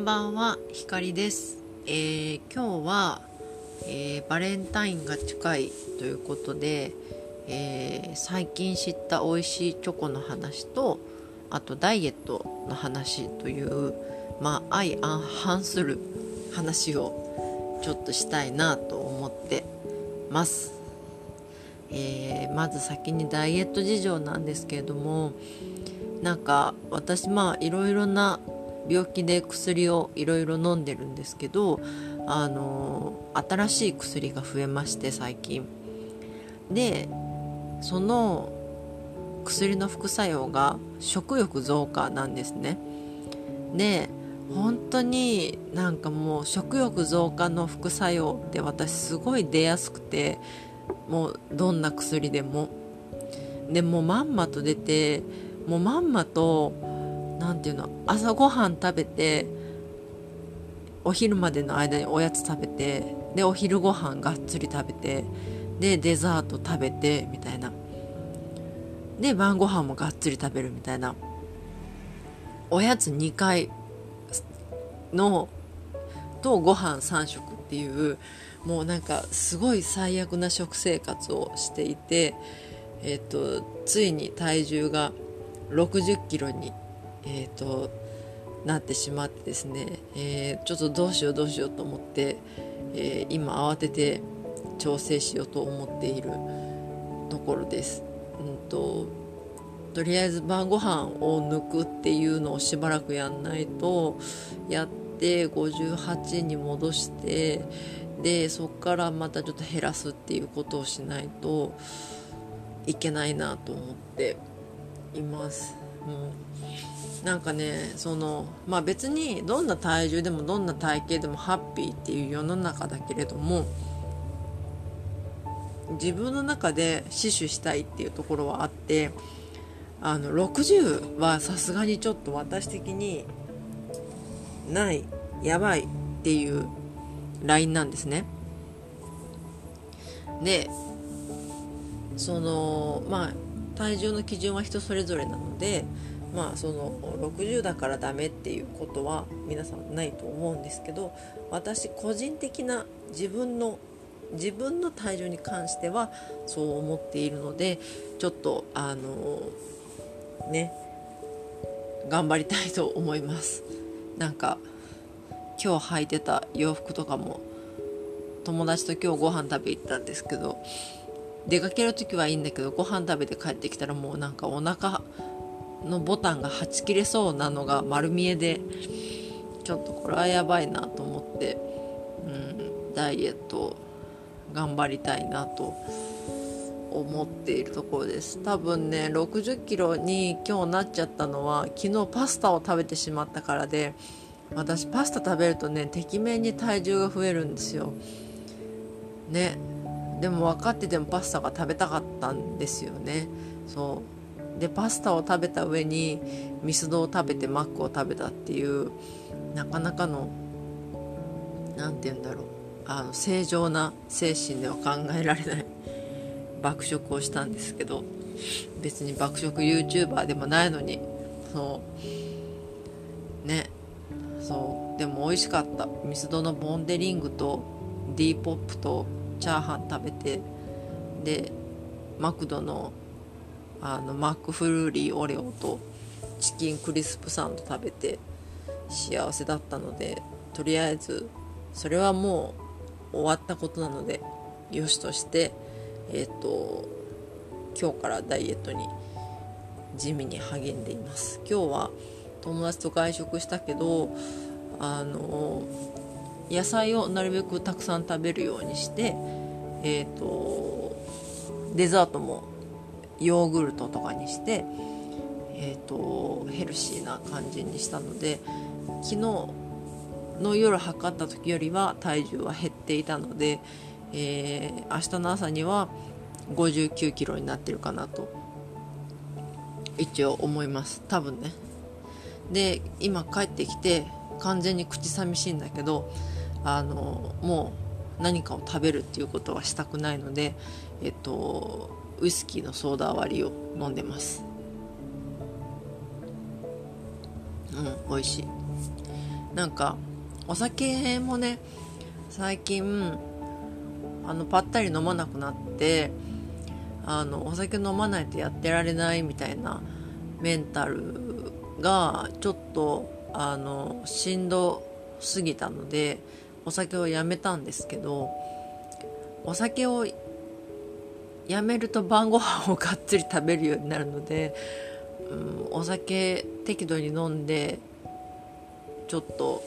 んばんは、ひかりです。えー、今日は、えー、バレンタインが近いということで、えー、最近知った美味しいチョコの話と、あとダイエットの話という、まあ、相反する話をちょっとしたいなと思ってます。えー、まず先にダイエット事情なんですけれどもなんか私まあいろいろな病気で薬をいろいろ飲んでるんですけどあの新しい薬が増えまして最近。でその薬の副作用が食欲増加なんですね。で本当になんかもう食欲増加の副作用って私すごい出やすくてもうどんな薬でも。でもまんまと出てもうまんまと何ていうの朝ごはん食べてお昼までの間におやつ食べてでお昼ご飯がっつり食べてでデザート食べてみたいな。で晩ご飯もがっつり食べるみたいな。おやつ2回のとご飯3食っていうもうなんかすごい最悪な食生活をしていて、えーと、とついに体重が60キロにえーと、なってしまってですね、えー、ちょっとどうしようどうしようと思って、えー、今慌てて調整しようと思っているところです。うんととりあえず晩ご飯を抜くっていうのをしばらくやんないとやって58に戻してでそこからまたちょっと減らすっていうことをしないといけないなと思っています。うん。なんかねそのまあ別にどんな体重でもどんな体型でもハッピーっていう世の中だけれども自分の中で死守したいっていうところはあってあの60はさすがにちょっと私的にないやばいっていうラインなんですね。でそのまあ体重の基準は人それぞれなのでまあその60だからダメっていうことは皆さんないと思うんですけど私個人的な自分の自分の体重に関してはそう思っているのでちょっとあのね頑張りたいと思います。なんか今日履いてた洋服とかも友達と今日ご飯食べ行ったんですけど出かける時はいいんだけどご飯食べて帰ってきたらもうなんかお腹のボタンがはち切れそうなのが丸見えでちょっとこれはやばいなと思って、うん、ダイエット頑張りたいなと思っているところです。多分ね60キロに今日なっちゃったのは昨日パスタを食べてしまったからで私パスタ食べるとねてきめんに体重が増えるんですよ。ね。でも分かっててもパスタが食べたかったんですよね。そう。でパスタを食べた上にミスドを食べてマックを食べたっていうなかなかの何て言うんだろう。あの正常な精神では考えられない爆食をしたんですけど別に爆食 YouTuber でもないのにそう。ね。そう。でも美味しかった。ミスドのボンデリングと D ポップとチャーハン食べてでマクドのあのマックフルーリーオレオとチキンクリスプサンド食べて幸せだったのでとりあえずそれはもう終わったことなのでよしとしてえっ、ー、と今日からダイエットに地味に励んでいます。今日は友達と外食したけどあの野菜をなるべくたくさん食べるようにしてえ、ー、とデザートもヨーグルトとかにして、えーと、ヘルシーな感じにしたので昨日の夜測った時よりは体重は減っていたので、えー、明日の朝には59キロになってるかなと一応思います。多分ね。で今帰ってきて完全に口寂しいんだけどあのもう何かを食べるっていうことはしたくないのでえっとウイスキーのソーダ割りを飲んでます。うん美味しい。なんかお酒もね最近あのぱったり飲まなくなってあのお酒飲まないとやってられないみたいなメンタルがちょっとあのしんどすぎたのでお酒をやめたんですけどお酒をやめると晩ご飯をがっつり食べるようになるので、うん、お酒適度に飲んでちょっと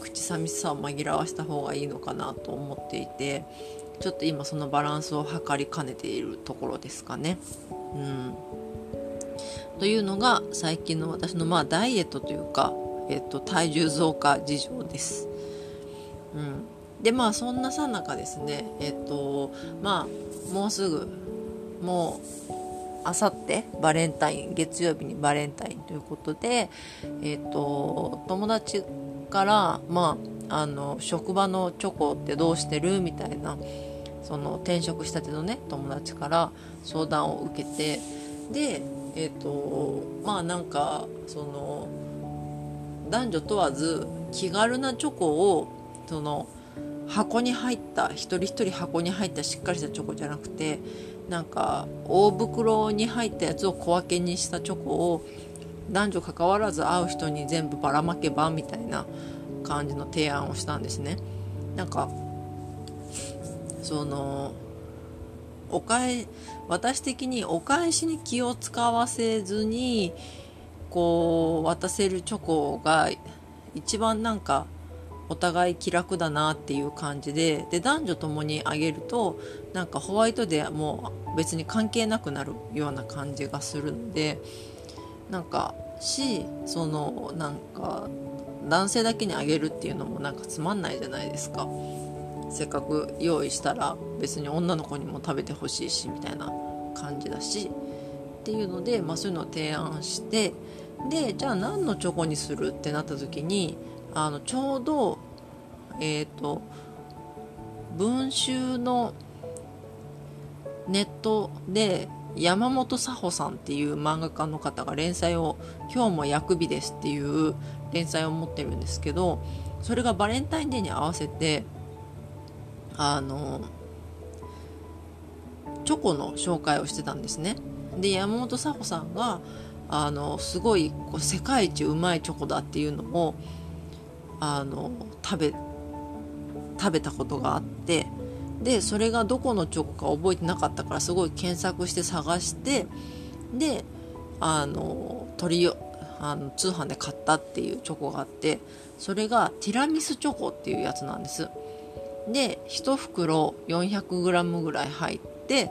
口寂しさを紛らわした方がいいのかなと思っていてちょっと今そのバランスを測りかねているところですかね。うん、というのが最近の私のまあダイエットというか、えっと、体重増加事情です。うん、でまあそんなさなかですねえっとまあもうすぐもうあさってバレンタイン月曜日にバレンタインということでえっと友達からまああの職場のチョコってどうしてる？みたいなその転職したてのね友達から相談を受けてでえっ、とまあなんかその男女問わず気軽なチョコをその箱に入った一人一人箱に入ったしっかりしたチョコじゃなくてなんか大袋に入ったやつを小分けにしたチョコを男女関わらず会う人に全部ばらまけばみたいな感じの提案をしたんですね。なんかそのお返私的にお返しに気を使わせずにこう渡せるチョコが一番なんかお互い気楽だなっていう感じでで男女ともにあげるとなんかホワイトデーも別に関係なくなるような感じがするのでなんかしそのなんか男性だけにあげるっていうのもなんかつまんないじゃないですか。せっかく用意したら別に女の子にも食べてほしいしみたいな感じだしっていうので、まあ、そういうのを提案してでじゃあ何のチョコにするってなった時にあのちょうどえっ、ー、と文集のネットで山本佐穂さんっていう漫画家の方が連載を「今日も薬日です」っていう連載を持ってるんですけどそれがバレンタインデーに合わせてあのチョコの紹介をしてたんですね。で山本佐穂さんがあのすごいこう世界一うまいチョコだっていうのをあの食べ食べたことがあってでそれがどこのチョコか覚えてなかったからすごい検索して探してであの取りあの通販で買ったっていうチョコがあってそれがティラミスチョコっていうやつなんです。で1袋 400g ぐらい入って、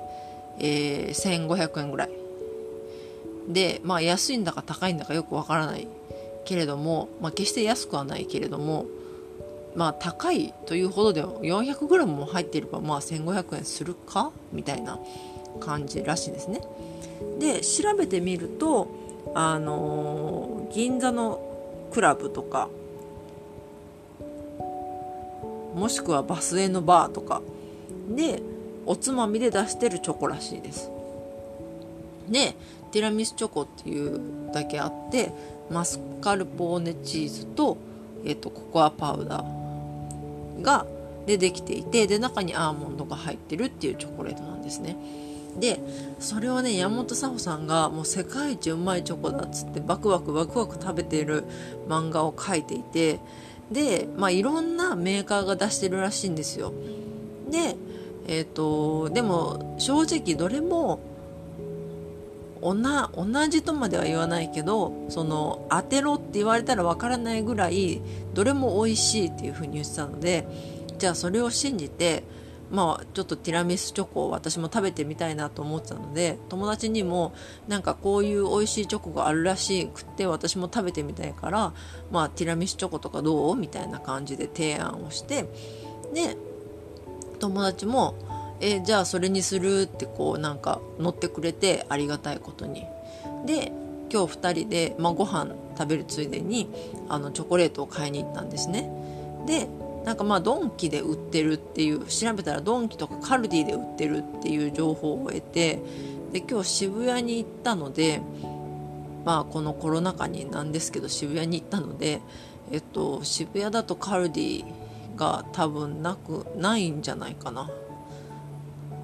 えー、1500円ぐらい。でまあ安いんだか高いんだかよくわからないけれども、まあ、決して安くはないけれどもまあ高いというほどで 400g も入っていればまあ1500円するか？みたいな感じらしいですね。で調べてみるとあのー、銀座のクラブとかもしくはバスへのバーとかでおつまみで出してるチョコらしいです。でティラミスチョコっていうだけあってマスカルポーネチーズと,、えーと、ココアパウダー。がでできていてで中にアーモンドが入ってるっていうチョコレートなんですね。でそれをね山本佐穂さんがもう世界一うまいチョコだっつってバクバクバクバク食べている漫画を描いていてで、まあ、いろんなメーカーが出してるらしいんですよ。でえっ、ー、とでも正直どれも同じとまでは言わないけどその当てろって言われたらわからないぐらいどれも美味しいっていうふうに言ってたのでじゃあそれを信じてまあちょっとティラミスチョコを私も食べてみたいなと思ってたので友達にもなんかこういう美味しいチョコがあるらしくて私も食べてみたいからまあティラミスチョコとかどう？みたいな感じで提案をしてで友達もえじゃあそれにするってこうなんか乗ってくれてありがたいことに。で今日2人で、まあ、ご飯食べるついでにあのチョコレートを買いに行ったんですね。でなんかまあドンキで売ってるっていう調べたらドンキとかカルディで売ってるっていう情報を得てで今日渋谷に行ったのでまあこのコロナ禍になんですけど渋谷に行ったのでえっと渋谷だとカルディが多分なくないんじゃないかな。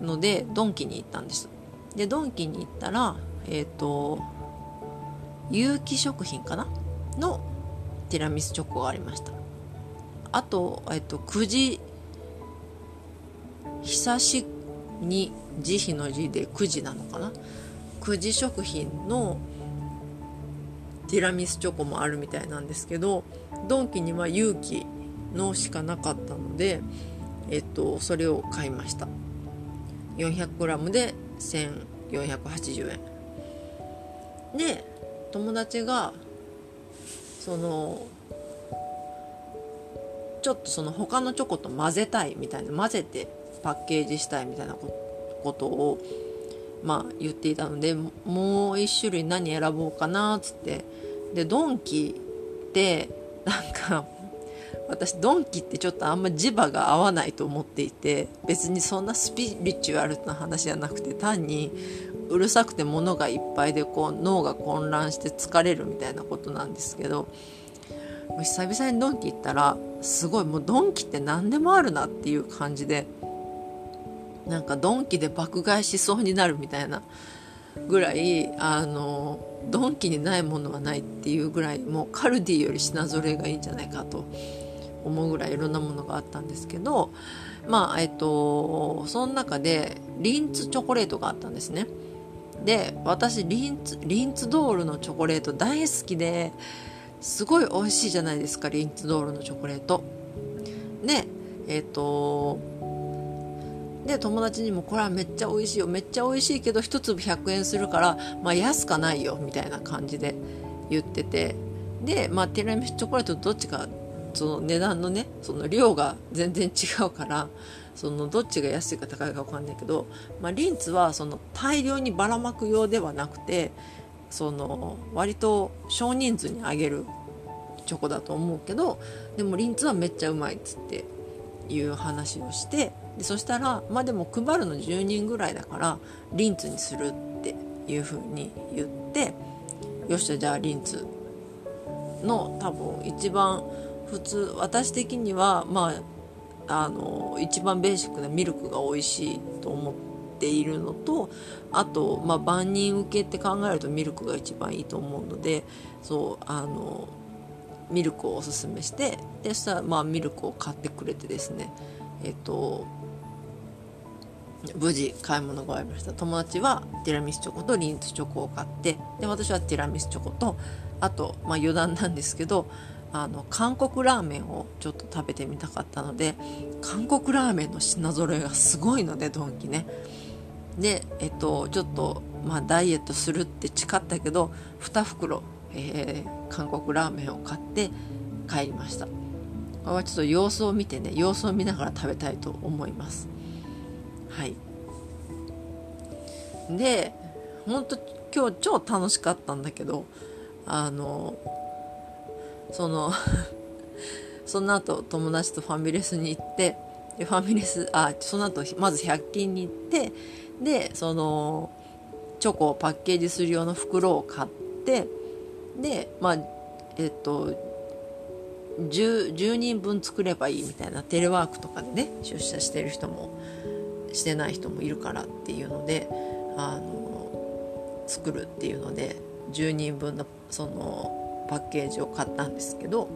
のでドンキに行ったんです。でドンキに行ったらえっと有機食品かな？のティラミスチョコがありました。あと、えっと、9時久しに慈悲の字で9時なのかな？9時食品のティラミスチョコもあるみたいなんですけどドンキには勇気のしかなかったのでえっとそれを買いました。400g で1480円。で友達がそのちょっとその他のチョコと混ぜたいみたいな混ぜてパッケージしたいみたいなことをまあ言っていたのでもう一種類何選ぼうかなっつって。でドンキってなんか私ドンキってちょっとあんま磁場が合わないと思っていて別にそんなスピリチュアルな話じゃなくて単にうるさくて物がいっぱいでこう脳が混乱して疲れるみたいなことなんですけど久々にドンキ行ったらすごいもうドンキって何でもあるなっていう感じでなんかドンキで爆買いしそうになるみたいなぐらいあのドンキにないものはないっていうぐらいもうカルディより品揃えがいいんじゃないかと思うぐらいいろんなものがあったんですけどまあえっとその中でリンツチョコレートがあったんですね。で私リンツリンツドールのチョコレート大好きですごい美味しいじゃないですかリンツドールのチョコレート。でえっとで友達にもこれはめっちゃ美味しいよめっちゃ美味しいけど1粒100円するからまあ安かないよみたいな感じで言ってて。でまあティラミスチョコレートどっちかその値段のねその量が全然違うからそのどっちが安いか高いか分かんないけど、まあ、リンツはその大量にばらまく用ではなくてその割と少人数にあげるチョコだと思うけどでもリンツはめっちゃうまいっつっていう話をしてでそしたらまあでも配るの10人ぐらいだからリンツにするっていうふうに言ってよっしゃじゃあリンツの多分一番普通私的にはまああの一番ベーシックなミルクが美味しいと思っているのとあと、まあ、万人受けって考えるとミルクが一番いいと思うのでそうあのミルクをおすすめしてでそしたら、まあ、ミルクを買ってくれてですねえっと無事買い物が終わりました。友達はティラミスチョコとリンツチョコを買ってで私はティラミスチョコとあと、まあ、余談なんですけどあの韓国ラーメンをちょっと食べてみたかったので韓国ラーメンの品揃えがすごいのでドンキね。でえっとちょっとまあダイエットするって誓ったけど2袋、えー、韓国ラーメンを買って帰りました。これはちょっと様子を見てね様子を見ながら食べたいと思います。はい。で本当今日超楽しかったんだけどあのその その後友達とファミレスに行ってでファミレスあその後まず100均に行ってでそのチョコをパッケージする用の袋を買ってでまあえっと 10, 10人分作ればいいみたいなテレワークとかでね出社してる人もしてない人もいるからっていうのであの作るっていうので10人分のそのパッケージを買ったんですけど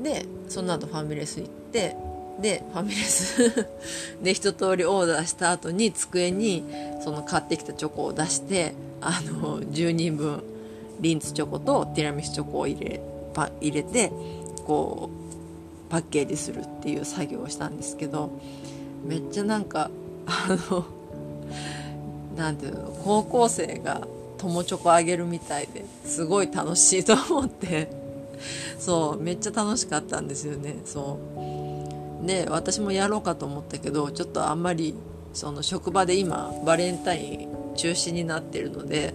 でその後ファミレス行ってでファミレス で一通りオーダーした後に机にその買ってきたチョコを出してあの10人分リンツチョコとティラミスチョコを入れパ入れてこうパッケージするっていう作業をしたんですけどめっちゃなんかあのなんていうの高校生が友チョコあげるみたいですごい楽しいと思って。そうめっちゃ楽しかったんですよね。そう。で私もやろうかと思ったけどちょっとあんまりその職場で今バレンタイン中止になってるので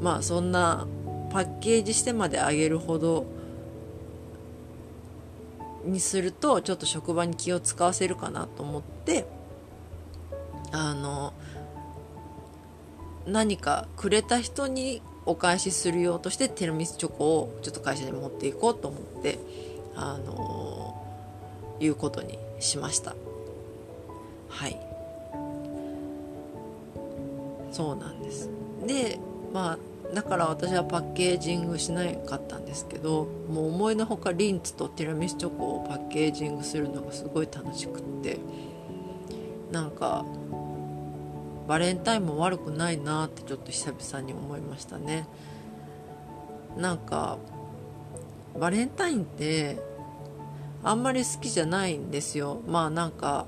まあそんなパッケージしてまであげるほどにするとちょっと職場に気を使わせるかなと思ってあの何かくれた人にお返しするようとしてティラミスチョコをちょっと会社に持っていこうと思ってあのー、いうことにしました。はい。そうなんです。でまあだから私はパッケージングしなかったんですけどもう思いのほかリンツとティラミスチョコをパッケージングするのがすごい楽しくってなんかバレンタインも悪くないなってちょっと久々に思いましたね。なんかバレンタインってあんまり好きじゃないんですよ。まあなんか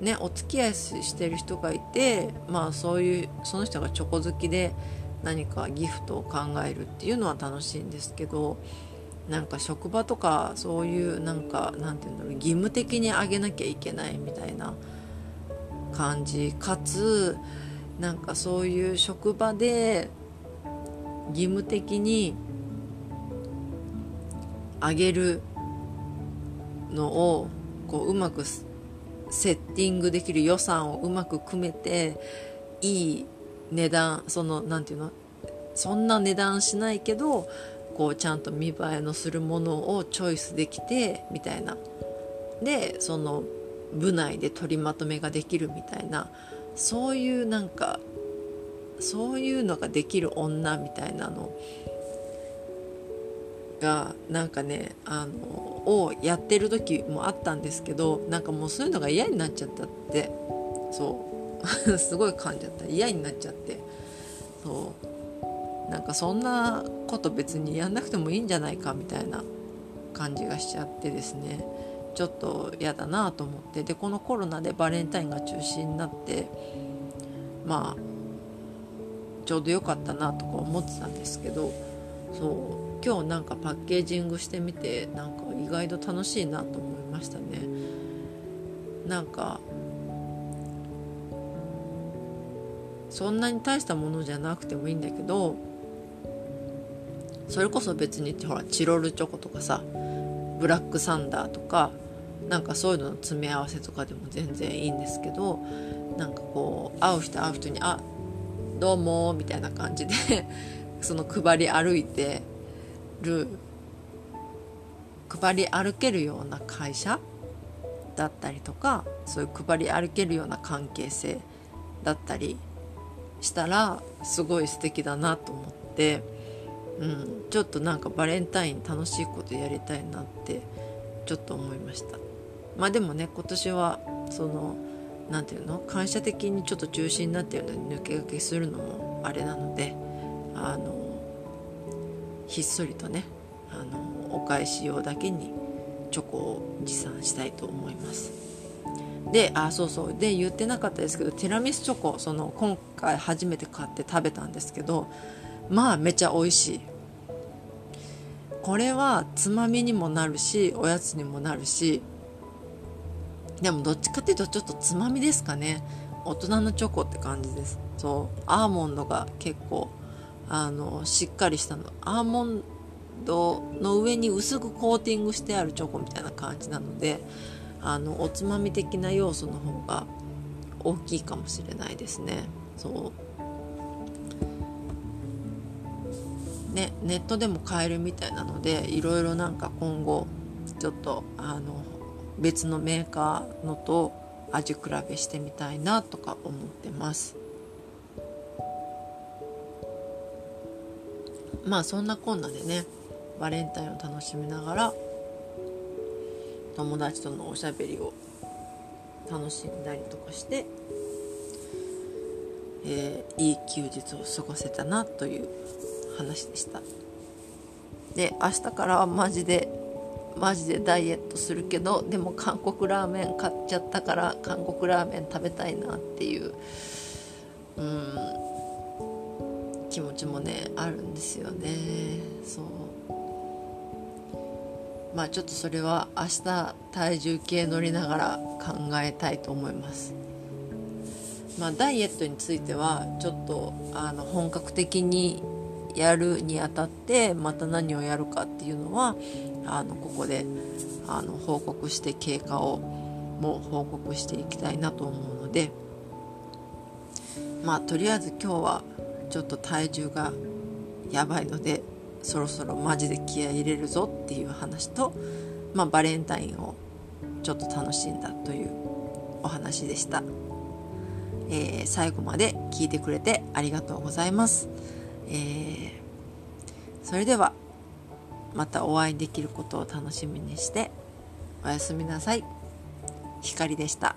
ねお付き合いしてる人がいてまあそういうその人がチョコ好きで何かギフトを考えるっていうのは楽しいんですけどなんか職場とかそういうなんかなんていうんだろう義務的にあげなきゃいけないみたいな感じ。かつなんかそういう職場で義務的にあげるのをこううまくセッティングできる予算をうまく組めていい値段その何て言うの？そんな値段しないけどこうちゃんと見栄えのするものをチョイスできてみたいな。でその部内で取りまとめができるみたいなそういうなんかそういうのができる女みたいなのがなんかねあのをやってる時もあったんですけどなんかもうそういうのが嫌になっちゃったってそう。すごい噛んじゃった。嫌になっちゃって。そう。なんかそんなこと別にやんなくてもいいんじゃないかみたいな感じがしちゃってですね。ちょっと嫌だなと思ってでこのコロナでバレンタインが中止になってまあちょうど良かったなとか思ってたんですけどそう今日なんかパッケージングしてみてなんか意外と楽しいなと思いましたね。なんかそんなに大したものじゃなくてもいいんだけどそれこそ別にほらチロルチョコとかさブラックサンダーとかなんかそういうのの詰め合わせとかでも全然いいんですけどなんかこう会う人会う人に「あどうも」みたいな感じで その配り歩いてる配り歩けるような会社だったりとかそういう配り歩けるような関係性だったりしたらすごい素敵だなと思って、うん、ちょっとなんかバレンタイン楽しいことやりたいなってちょっと思いました。まあでもね今年はその何て言うの感謝的にちょっと中止になってるのに抜け駆けするのもあれなのであのひっそりとねあのお返し用だけにチョコを持参したいと思います。であそうそう。で言ってなかったですけどティラミスチョコその今回初めて買って食べたんですけどまあめちゃ美味しい。これはつまみにもなるしおやつにもなるし。でもどっちかっていうとちょっとつまみですかね。大人のチョコって感じです。そう。アーモンドが結構あのしっかりしたの。アーモンドの上に薄くコーティングしてあるチョコみたいな感じなのであのおつまみ的な要素の方が大きいかもしれないですね。そう。ねネットでも買えるみたいなのでいろいろなんか今後ちょっとあの別のメーカーのと味比べしてみたいなとか思ってます。まあそんなこんなでねバレンタインを楽しみながら友達とのおしゃべりを楽しんだりとかして、えー、いい休日を過ごせたなという話でした。で明日からはマジでマジでダイエットするけどでも韓国ラーメン買っちゃったから韓国ラーメン食べたいなっていううん気持ちもねあるんですよね。そう。まあちょっとそれは明日体重計乗りながら考えたいと思います。まあダイエットについてはちょっとあの本格的にやるにあたってまた何をやるかっていうのはあのここであの報告して経過をも報告していきたいなと思うのでまあとりあえず今日はちょっと体重がやばいのでそろそろマジで気合い入れるぞっていう話と、まあ、バレンタインをちょっと楽しんだというお話でした、えー、最後まで聞いてくれてありがとうございます、えー、それではまたお会いできることを楽しみにしておやすみなさい。光でした。